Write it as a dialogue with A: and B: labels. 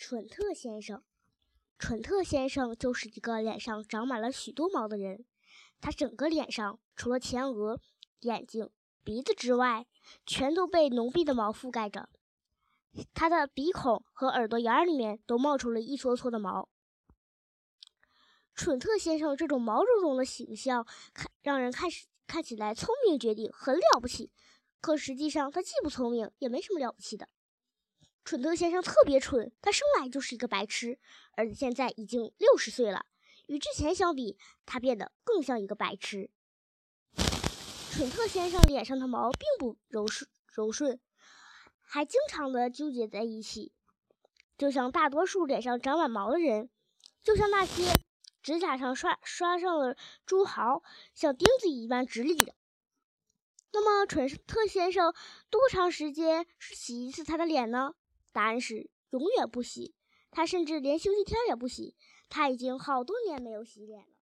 A: 蠢特先生，蠢特先生就是一个脸上长满了许多毛的人。他整个脸上除了前额、眼睛、鼻子之外，全都被浓密的毛覆盖着。他的鼻孔和耳朵眼里面都冒出了一撮撮的毛。蠢特先生这种毛茸茸的形象，看让人看看起来聪明绝顶，很了不起。可实际上，他既不聪明，也没什么了不起的。蠢特先生特别蠢，他生来就是一个白痴，而且现在已经六十岁了。与之前相比，他变得更像一个白痴。蠢特先生脸上的毛并不柔顺，柔顺，还经常的纠结在一起，就像大多数脸上长满毛的人，就像那些指甲上刷刷上了猪毫，像钉子一般直立的。那么，蠢特先生多长时间洗一次他的脸呢？答案是永远不洗，他甚至连星期天也不洗。他已经好多年没有洗脸了。